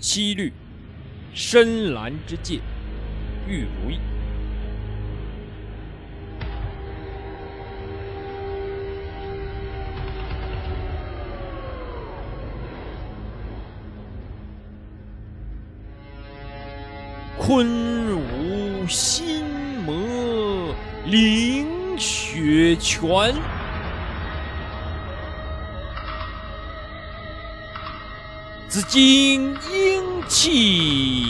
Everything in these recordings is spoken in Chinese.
七律，深蓝之界，玉如意。昆吾心魔凌雪泉，紫金英气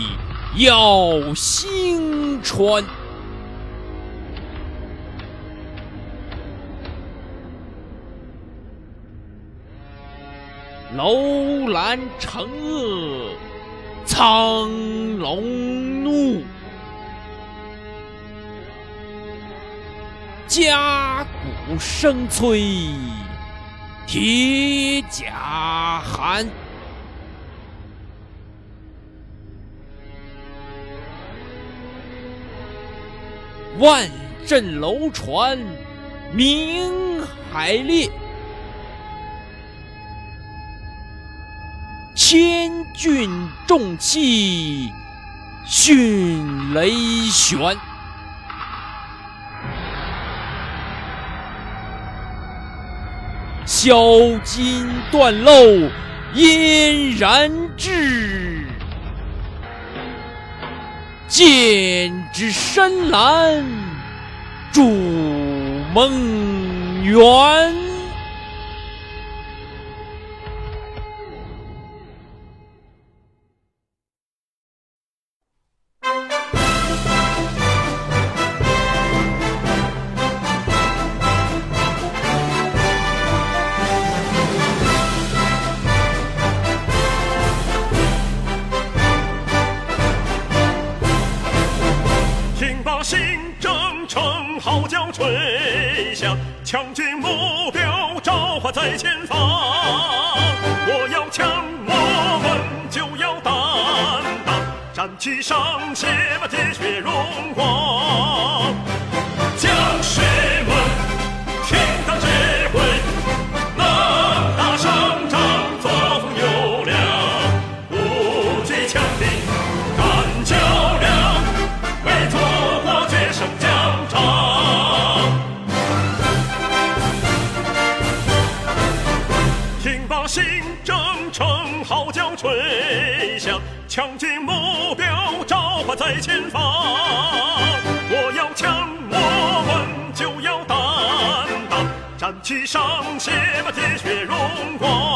耀星川，楼兰城恶苍龙怒，甲骨声催铁甲寒。万阵楼船鸣海裂，千钧重器迅雷旋。销金断漏嫣然至，剑指深蓝筑梦圆。新征程号角吹响，强军目标召唤在前方。我要强，我们就要担当，战旗上写满铁血荣光。将士号角吹响，强军目标召唤在前方。我要强，我们就要担当，战旗上写满铁血荣光。